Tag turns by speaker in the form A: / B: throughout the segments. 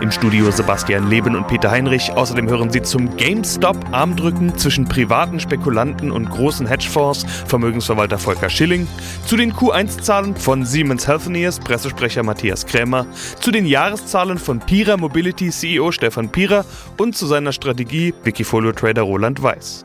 A: Im Studio Sebastian Leben und Peter Heinrich. Außerdem hören Sie zum GameStop-Armdrücken zwischen privaten Spekulanten und großen Hedgefonds Vermögensverwalter Volker Schilling, zu den Q1-Zahlen von Siemens Healthineers Pressesprecher Matthias Krämer, zu den Jahreszahlen von Pira Mobility CEO Stefan Pira und zu seiner Strategie Wikifolio-Trader Roland Weiß.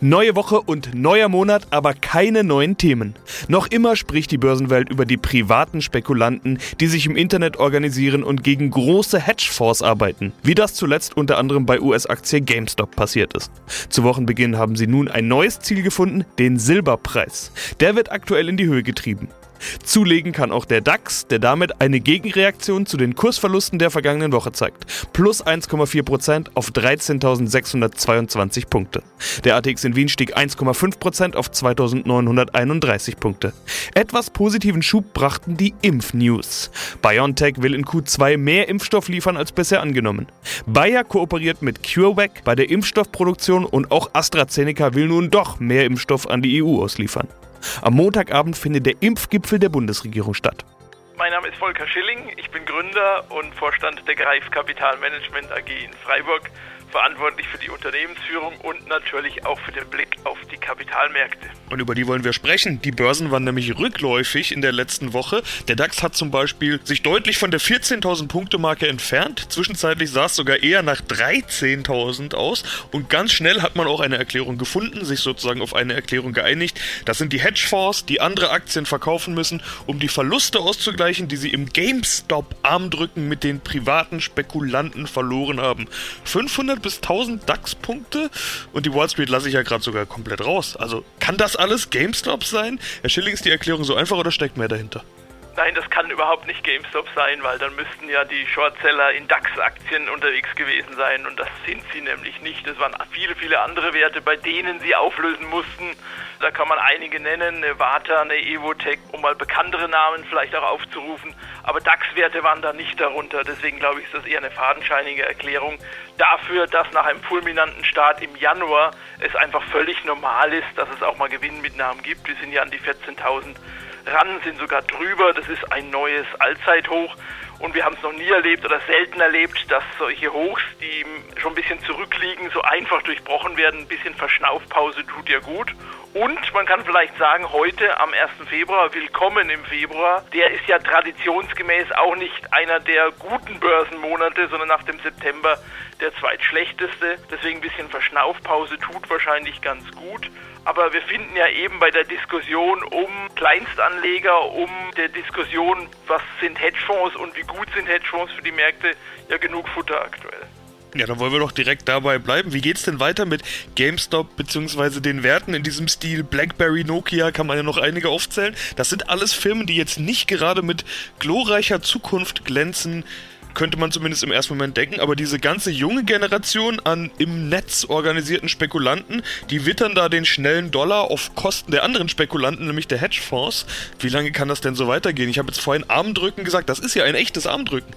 A: Neue Woche und neuer Monat, aber keine neuen Themen. Noch immer spricht die Börsenwelt über die privaten Spekulanten, die sich im Internet organisieren und gegen große Hedgefonds arbeiten, wie das zuletzt unter anderem bei US-Aktie GameStop passiert ist. Zu Wochenbeginn haben sie nun ein neues Ziel gefunden, den Silberpreis. Der wird aktuell in die Höhe getrieben. Zulegen kann auch der DAX, der damit eine Gegenreaktion zu den Kursverlusten der vergangenen Woche zeigt. Plus 1,4% auf 13.622 Punkte. Der ATX in Wien stieg 1,5% auf 2.931 Punkte. Etwas positiven Schub brachten die Impfnews. BioNTech will in Q2 mehr Impfstoff liefern als bisher angenommen. Bayer kooperiert mit CureVac bei der Impfstoffproduktion und auch AstraZeneca will nun doch mehr Impfstoff an die EU ausliefern. Am Montagabend findet der Impfgipfel der Bundesregierung statt.
B: Mein Name ist Volker Schilling, ich bin Gründer und Vorstand der Greif Kapitalmanagement AG in Freiburg verantwortlich für die Unternehmensführung und natürlich auch für den Blick auf die Kapitalmärkte.
A: Und über die wollen wir sprechen. Die Börsen waren nämlich rückläufig in der letzten Woche. Der DAX hat zum Beispiel sich deutlich von der 14.000 Punkte Marke entfernt. Zwischenzeitlich sah es sogar eher nach 13.000 aus. Und ganz schnell hat man auch eine Erklärung gefunden, sich sozusagen auf eine Erklärung geeinigt. Das sind die Hedgefonds, die andere Aktien verkaufen müssen, um die Verluste auszugleichen, die sie im GameStop-Armdrücken mit den privaten Spekulanten verloren haben. 500 bis 1000 DAX-Punkte und die Wall Street lasse ich ja gerade sogar komplett raus. Also kann das alles GameStop sein? Herr Schilling, ist die Erklärung so einfach oder steckt mehr dahinter?
B: Nein, das kann überhaupt nicht GameStop sein, weil dann müssten ja die Shortseller in DAX-Aktien unterwegs gewesen sein und das sind sie nämlich nicht. Es waren viele, viele andere Werte, bei denen sie auflösen mussten. Da kann man einige nennen, eine Vata, eine Evotech, um mal bekanntere Namen vielleicht auch aufzurufen. Aber DAX-Werte waren da nicht darunter. Deswegen glaube ich, ist das eher eine fadenscheinige Erklärung dafür, dass nach einem fulminanten Start im Januar es einfach völlig normal ist, dass es auch mal Gewinnmitnahmen gibt. Wir sind ja an die 14.000 ran, sind sogar drüber. Das ist ein neues Allzeithoch. Und wir haben es noch nie erlebt oder selten erlebt, dass solche Hochs, die schon ein bisschen zurückliegen, so einfach durchbrochen werden. Ein bisschen Verschnaufpause tut ja gut. Und man kann vielleicht sagen, heute am 1. Februar, willkommen im Februar, der ist ja traditionsgemäß auch nicht einer der guten Börsenmonate, sondern nach dem September der zweitschlechteste. Deswegen ein bisschen Verschnaufpause tut wahrscheinlich ganz gut. Aber wir finden ja eben bei der Diskussion um Kleinstanleger, um der Diskussion, was sind Hedgefonds und wie gut sind Hedgefonds für die Märkte, ja genug Futter aktuell.
A: Ja, dann wollen wir doch direkt dabei bleiben. Wie geht's denn weiter mit GameStop bzw. den Werten in diesem Stil? BlackBerry, Nokia, kann man ja noch einige aufzählen. Das sind alles Firmen, die jetzt nicht gerade mit glorreicher Zukunft glänzen könnte man zumindest im ersten Moment denken, aber diese ganze junge Generation an im Netz organisierten Spekulanten, die wittern da den schnellen Dollar auf Kosten der anderen Spekulanten, nämlich der Hedgefonds. Wie lange kann das denn so weitergehen? Ich habe jetzt vorhin Armdrücken gesagt, das ist ja ein echtes Armdrücken.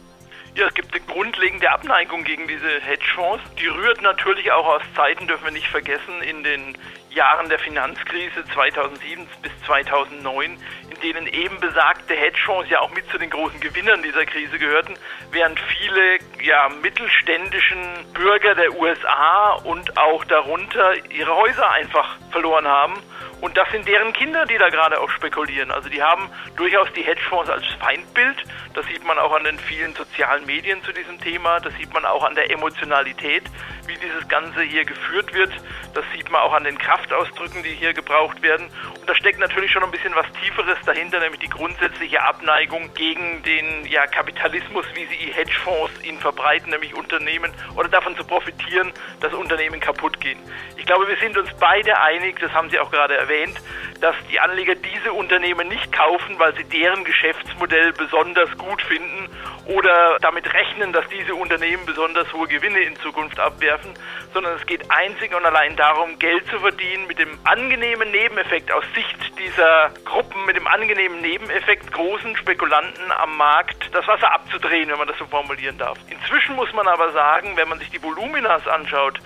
B: Ja, es gibt eine grundlegende Abneigung gegen diese Hedgefonds. Die rührt natürlich auch aus Zeiten, dürfen wir nicht vergessen, in den Jahren der Finanzkrise 2007 bis 2009, in denen eben besagte Hedgefonds ja auch mit zu den großen Gewinnern dieser Krise gehörten, während viele ja, mittelständischen Bürger der USA und auch darunter ihre Häuser einfach verloren haben und das sind deren Kinder, die da gerade auch spekulieren. Also die haben durchaus die Hedgefonds als Feindbild. Das sieht man auch an den vielen sozialen Medien zu diesem Thema. Das sieht man auch an der Emotionalität, wie dieses Ganze hier geführt wird. Das sieht man auch an den Kraftausdrücken, die hier gebraucht werden. Und da steckt natürlich schon ein bisschen was Tieferes dahinter, nämlich die grundsätzliche Abneigung gegen den ja, Kapitalismus, wie sie Hedgefonds ihn verbreiten, nämlich Unternehmen oder davon zu profitieren, dass Unternehmen kaputt gehen. Ich glaube, wir sind uns beide einig, das haben Sie auch gerade erwähnt, dass die Anleger diese Unternehmen nicht kaufen, weil sie deren Geschäftsmodell besonders gut finden oder damit rechnen, dass diese Unternehmen besonders hohe Gewinne in Zukunft abwerfen, sondern es geht einzig und allein darum, Geld zu verdienen mit dem angenehmen Nebeneffekt aus Sicht dieser Gruppen, mit dem angenehmen Nebeneffekt großen Spekulanten am Markt das Wasser abzudrehen, wenn man das so formulieren darf. Inzwischen muss man aber sagen, wenn man sich die Voluminas anschaut,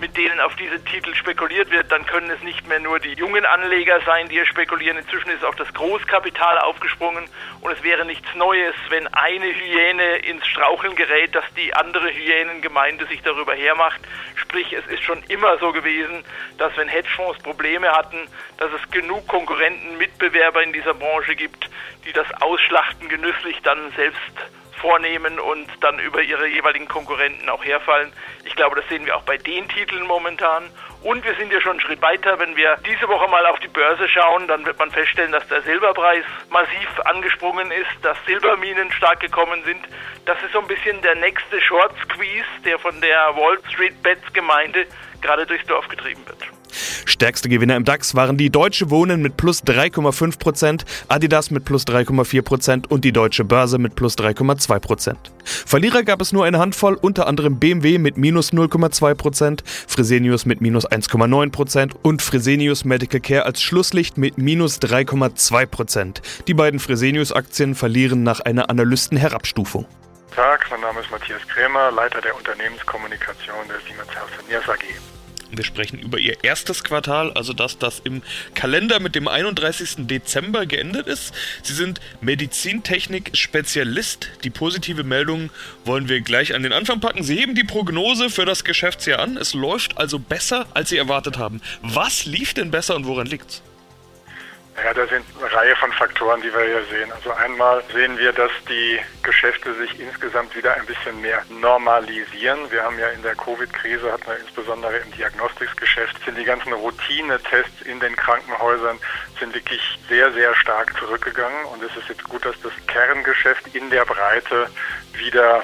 B: mit denen auf diese Titel spekuliert wird, dann können es nicht mehr nur die jungen Anleger sein, die hier spekulieren. Inzwischen ist auch das Großkapital aufgesprungen und es wäre nichts Neues, wenn eine Hyäne ins Straucheln gerät, dass die andere Hyänengemeinde sich darüber hermacht. Sprich, es ist schon immer so gewesen, dass wenn Hedgefonds Probleme hatten, dass es genug Konkurrenten, Mitbewerber in dieser Branche gibt, die das Ausschlachten genüsslich dann selbst vornehmen und dann über ihre jeweiligen Konkurrenten auch herfallen. Ich glaube, das sehen wir auch bei den Titeln momentan. Und wir sind ja schon einen Schritt weiter. Wenn wir diese Woche mal auf die Börse schauen, dann wird man feststellen, dass der Silberpreis massiv angesprungen ist, dass Silberminen stark gekommen sind. Das ist so ein bisschen der nächste Short Squeeze, der von der Wall Street Bets Gemeinde gerade durchs Dorf getrieben wird.
A: Stärkste Gewinner im DAX waren die Deutsche Wohnen mit plus 3,5%, Adidas mit plus 3,4% und die Deutsche Börse mit plus 3,2%. Verlierer gab es nur eine Handvoll, unter anderem BMW mit minus 0,2%, Fresenius mit minus 1,9% und Fresenius Medical Care als Schlusslicht mit minus 3,2%. Die beiden Fresenius-Aktien verlieren nach einer Analystenherabstufung.
C: Tag, mein Name ist Matthias Krämer, Leiter der Unternehmenskommunikation der Siemens Healthineers AG.
A: Wir sprechen über ihr erstes Quartal, also das, das im Kalender mit dem 31. Dezember geendet ist. Sie sind Medizintechnik-Spezialist. Die positive Meldung wollen wir gleich an den Anfang packen. Sie heben die Prognose für das Geschäftsjahr an. Es läuft also besser, als Sie erwartet haben. Was lief denn besser und woran liegt's?
C: Ja, da sind eine Reihe von Faktoren, die wir hier sehen. Also einmal sehen wir, dass die Geschäfte sich insgesamt wieder ein bisschen mehr normalisieren. Wir haben ja in der Covid-Krise, hatten wir insbesondere im Diagnostiksgeschäft, sind die ganzen Routinetests in den Krankenhäusern sind wirklich sehr, sehr stark zurückgegangen. Und es ist jetzt gut, dass das Kerngeschäft in der Breite wieder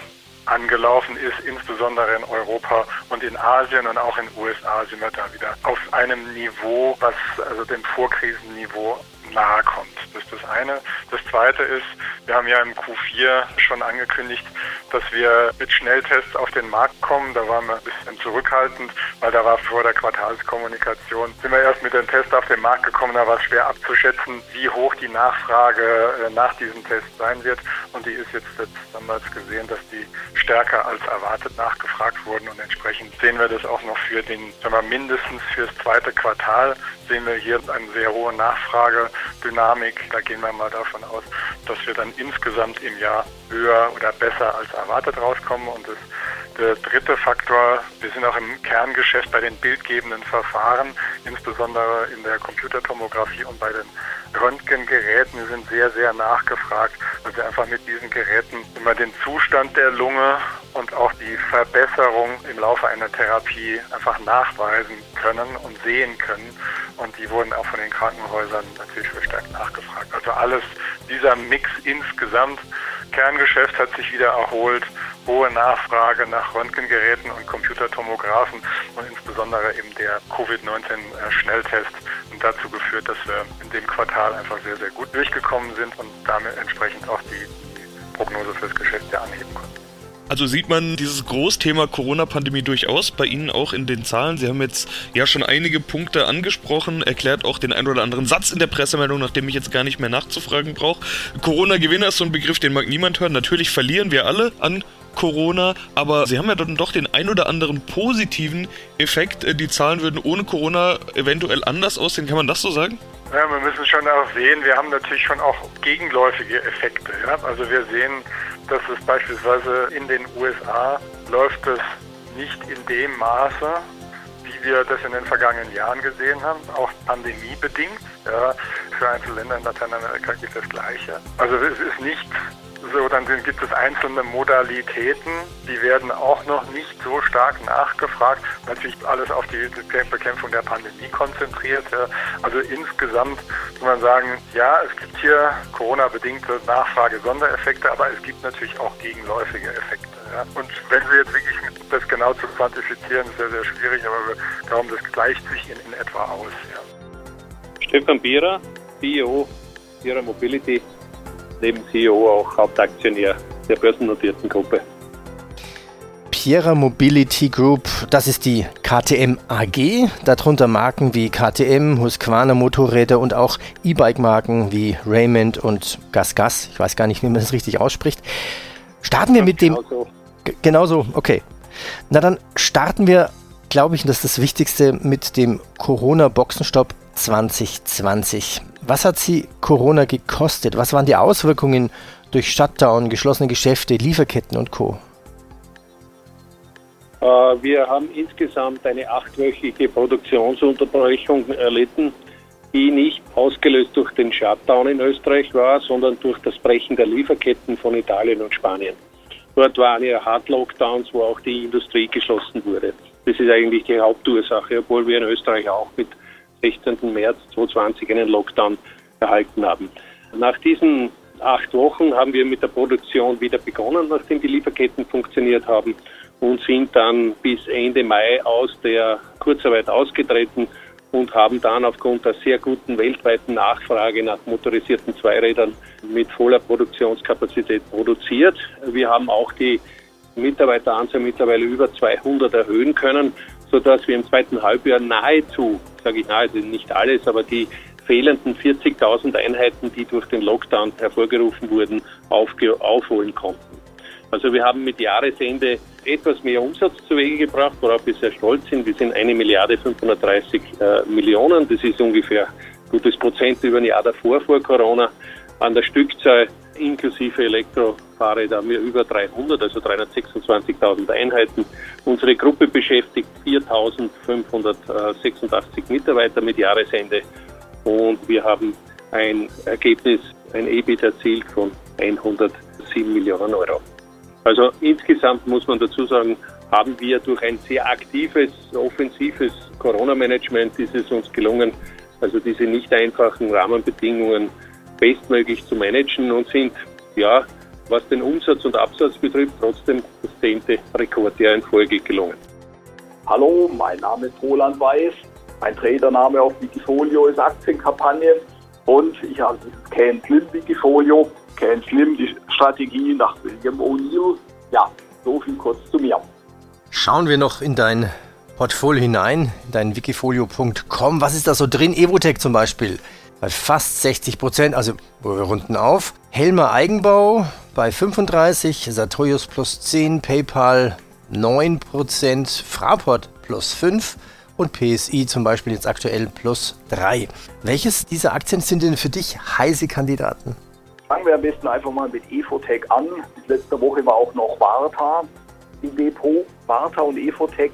C: angelaufen ist, insbesondere in Europa und in Asien und auch in den USA sind wir da wieder auf einem Niveau, was also dem Vorkrisenniveau nahe kommt. Das ist das eine. Das zweite ist, wir haben ja im Q4 schon angekündigt, dass wir mit Schnelltests auf den Markt kommen. Da waren wir ein bisschen zurückhaltend, weil da war vor der Quartalskommunikation, sind wir erst mit den Tests auf den Markt gekommen. Da war es schwer abzuschätzen, wie hoch die Nachfrage äh, nach diesem Test sein wird. Und die ist jetzt, damals gesehen, dass die stärker als erwartet nachgefragt wurden. Und entsprechend sehen wir das auch noch für den, sagen wir, mindestens fürs zweite Quartal sehen wir hier eine sehr hohe Nachfragedynamik. Da gehen wir mal davon aus, dass wir dann insgesamt im Jahr höher oder besser als erwartet rauskommen. Und das, der dritte Faktor, wir sind auch im Kerngeschäft bei den bildgebenden Verfahren, insbesondere in der Computertomographie und bei den Röntgengeräten sind sehr, sehr nachgefragt, weil wir einfach mit diesen Geräten immer den Zustand der Lunge und auch die Verbesserung im Laufe einer Therapie einfach nachweisen können und sehen können. Und die wurden auch von den Krankenhäusern natürlich verstärkt nachgefragt. Also alles, dieser Mix insgesamt, Kerngeschäft hat sich wieder erholt, hohe Nachfrage nach Röntgengeräten und Computertomographen und insbesondere eben der Covid-19-Schnelltest und dazu geführt, dass wir in dem Quartal einfach sehr, sehr gut durchgekommen sind und damit entsprechend auch die, die Prognose fürs Geschäftsjahr anheben konnten.
A: Also sieht man dieses Großthema Corona-Pandemie durchaus bei Ihnen auch in den Zahlen. Sie haben jetzt ja schon einige Punkte angesprochen, erklärt auch den einen oder anderen Satz in der Pressemeldung, nachdem ich jetzt gar nicht mehr nachzufragen brauche. Corona-Gewinner ist so ein Begriff, den mag niemand hören. Natürlich verlieren wir alle an Corona, aber sie haben ja dann doch den ein oder anderen positiven Effekt. Die Zahlen würden ohne Corona eventuell anders aussehen. Kann man das so sagen?
C: Ja, wir müssen schon auch sehen, wir haben natürlich schon auch gegenläufige Effekte. Ja? Also wir sehen, dass es beispielsweise in den USA läuft es nicht in dem Maße, wie wir das in den vergangenen Jahren gesehen haben, auch pandemiebedingt. Ja, für einzelne Länder in Lateinamerika gilt das Gleiche. Also es ist nicht so, dann gibt es einzelne Modalitäten, die werden auch noch nicht so stark nachgefragt. Natürlich alles auf die Bekämpfung der Pandemie konzentriert. Also insgesamt muss man sagen, ja, es gibt hier Corona-bedingte Nachfrage-Sondereffekte, aber es gibt natürlich auch gegenläufige Effekte. Ja. Und wenn Sie jetzt wirklich das genau zu quantifizieren, ist sehr, sehr schwierig, aber wir glauben, das gleicht sich in, in etwa aus. Ja.
D: Stefan Bierer, CEO Bierer Mobility neben CEO auch Hauptaktionär der börsennotierten Gruppe.
E: Piera Mobility Group, das ist die KTM AG, darunter Marken wie KTM, Husqvarna Motorräder und auch E-Bike-Marken wie Raymond und GasGas. Ich weiß gar nicht, wie man das richtig ausspricht. Starten wir mit dem. Genauso. Genauso, okay. Na dann starten wir, glaube ich, und das ist das Wichtigste, mit dem Corona-Boxenstopp 2020. Was hat Sie Corona gekostet? Was waren die Auswirkungen durch Shutdown, geschlossene Geschäfte, Lieferketten und Co.?
D: Äh, wir haben insgesamt eine achtwöchige Produktionsunterbrechung erlitten, die nicht ausgelöst durch den Shutdown in Österreich war, sondern durch das Brechen der Lieferketten von Italien und Spanien. Dort waren ja Hard-Lockdowns, wo auch die Industrie geschlossen wurde. Das ist eigentlich die Hauptursache, obwohl wir in Österreich auch mit 16. März 2020 einen Lockdown erhalten haben. Nach diesen acht Wochen haben wir mit der Produktion wieder begonnen, nachdem die Lieferketten funktioniert haben und sind dann bis Ende Mai aus der Kurzarbeit ausgetreten und haben dann aufgrund der sehr guten weltweiten Nachfrage nach motorisierten Zweirädern mit voller Produktionskapazität produziert. Wir haben auch die Mitarbeiteranzahl mittlerweile über 200 erhöhen können, sodass wir im zweiten Halbjahr nahezu, sage ich nahezu, nicht alles, aber die fehlenden 40.000 Einheiten, die durch den Lockdown hervorgerufen wurden, aufholen konnten. Also wir haben mit Jahresende etwas mehr Umsatz zu Wege gebracht, worauf wir sehr stolz sind. Wir sind eine Milliarde 530 äh, Millionen. Das ist ungefähr gutes Prozent über ein Jahr davor, vor Corona. An der Stückzahl inklusive Elektrofahrräder haben wir über 300, also 326.000 Einheiten. Unsere Gruppe beschäftigt 4.586 Mitarbeiter mit Jahresende und wir haben ein Ergebnis, ein EBIT erzielt von 107 Millionen Euro. Also insgesamt muss man dazu sagen, haben wir durch ein sehr aktives, offensives Corona-Management ist es uns gelungen, also diese nicht einfachen Rahmenbedingungen bestmöglich zu managen und sind, ja, was den Umsatz und Absatz betrifft, trotzdem das zehnte Rekordjahr in Folge gelungen.
F: Hallo, mein Name ist Roland Weiß. Mein Tradername auf Wikifolio ist Aktienkampagnen und ich habe dieses Can Slim Wikifolio. Can Slim, die Strategie nach William O'Neill. Ja, so viel kurz zu mir.
E: Schauen wir noch in dein Portfolio hinein, in dein wikifolio.com. Was ist da so drin? Evotech zum Beispiel bei fast 60 Prozent, also wir runden auf. Helmer Eigenbau bei 35, Sartorius plus 10, PayPal 9 Prozent, Fraport plus 5 und PSI zum Beispiel jetzt aktuell plus 3. Welches dieser Aktien sind denn für dich heiße Kandidaten?
F: Fangen wir am besten einfach mal mit Efotech an. Letzte Woche war auch noch Varta im Depot. Varta und Efotech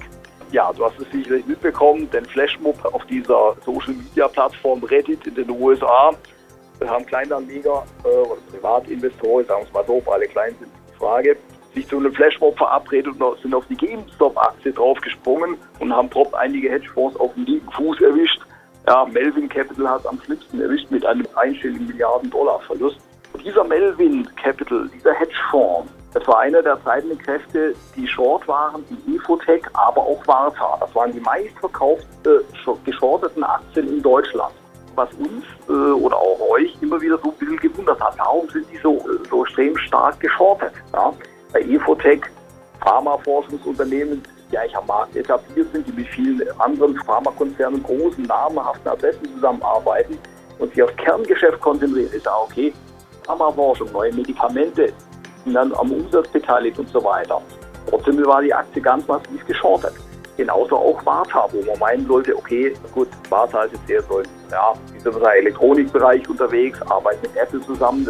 F: ja, du hast es sicherlich mitbekommen, den Flashmob auf dieser Social Media Plattform Reddit in den USA haben Kleinanleger äh, oder Privatinvestoren, sagen wir es mal so, alle klein sind die Frage, sich zu einem Flashmob verabredet und sind auf die GameStop-Aktie draufgesprungen und haben prompt einige Hedgefonds auf den linken Fuß erwischt. Ja, Melvin Capital hat am schlimmsten erwischt mit einem einstelligen Milliarden Dollar Verlust. Dieser Melvin Capital, dieser Hedgefonds, das war einer der treibenden Kräfte, die short waren, die Infotech, aber auch Warta. Das waren die meistverkauften äh, geschorteten Aktien in Deutschland. Was uns äh, oder auch euch immer wieder so ein bisschen gewundert hat, warum sind die so, äh, so extrem stark geschortet? Ja? Bei Infotech, Pharmaforschungsunternehmen, die eigentlich am Markt etabliert sind, die mit vielen anderen Pharmakonzernen, großen, namhaften Adressen zusammenarbeiten und sich aufs Kerngeschäft konzentrieren, ist ja okay. Pharmaforschung, neue Medikamente, dann am Umsatz beteiligt und so weiter. Trotzdem war die Aktie ganz massiv geschortet. Genauso auch Warta, wo man meinen sollte, okay, gut, Warta ist jetzt eher so ja, im Elektronikbereich unterwegs, arbeitet mit Apple zusammen.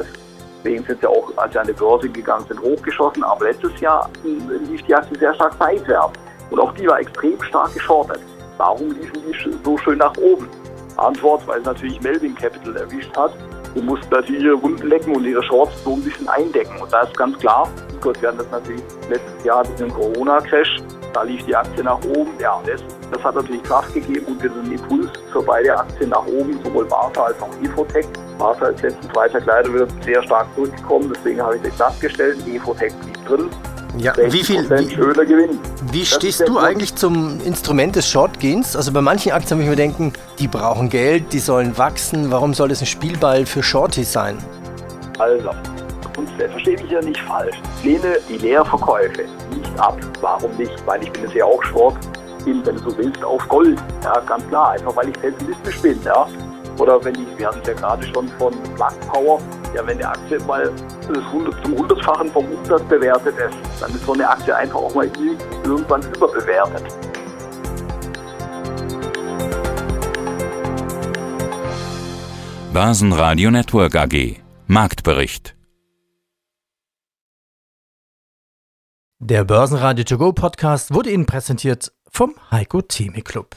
F: Deswegen sind sie auch, als sie an die Börse gegangen sind, hochgeschossen. Aber letztes Jahr lief die Aktie sehr stark seitwärts. Und auch die war extrem stark geschortet. Warum liefen die so schön nach oben? Antwort, weil es natürlich Melvin Capital erwischt hat die mussten natürlich ihre Wunden lecken und ihre Shorts so ein bisschen eindecken. Und da ist ganz klar, gut, wir hatten das natürlich letztes Jahr diesen Corona-Crash, da lief die Aktie nach oben. Ja, das, das hat natürlich Kraft gegeben und diesen Impuls für beide Aktien nach oben, sowohl Barta als auch Infotech. Barta ist letzten Freitag leider wieder sehr stark zurückgekommen, deswegen habe ich das glatt gestellt. Infotech blieb drin.
E: Ja, wie viel wie, schöner Gewinn. Wie das stehst du eigentlich zum Instrument des Shortgehens? Also bei manchen Aktien würde ich mir denken, die brauchen Geld, die sollen wachsen. Warum soll das ein Spielball für Shorties sein?
F: Also, Aktie. Verstehe mich ja nicht falsch. Ich lehne die Leerverkäufe nicht ab. Warum nicht? Weil ich bin es ja auch short bin, wenn du so willst, auf Gold. Ja, ganz klar. Einfach weil ich pessimistisch bin. Ja. Oder wenn ich, wir hatten es ja gerade schon von Plug Power, ja, wenn die Aktie mal zum hundertfachen vom Umsatz bewertet ist, dann ist so eine Aktie einfach auch mal irgendwann überbewertet.
G: Börsenradio Network AG Marktbericht
H: Der Börsenradio To Go Podcast wurde Ihnen präsentiert vom Heiko Theme Club.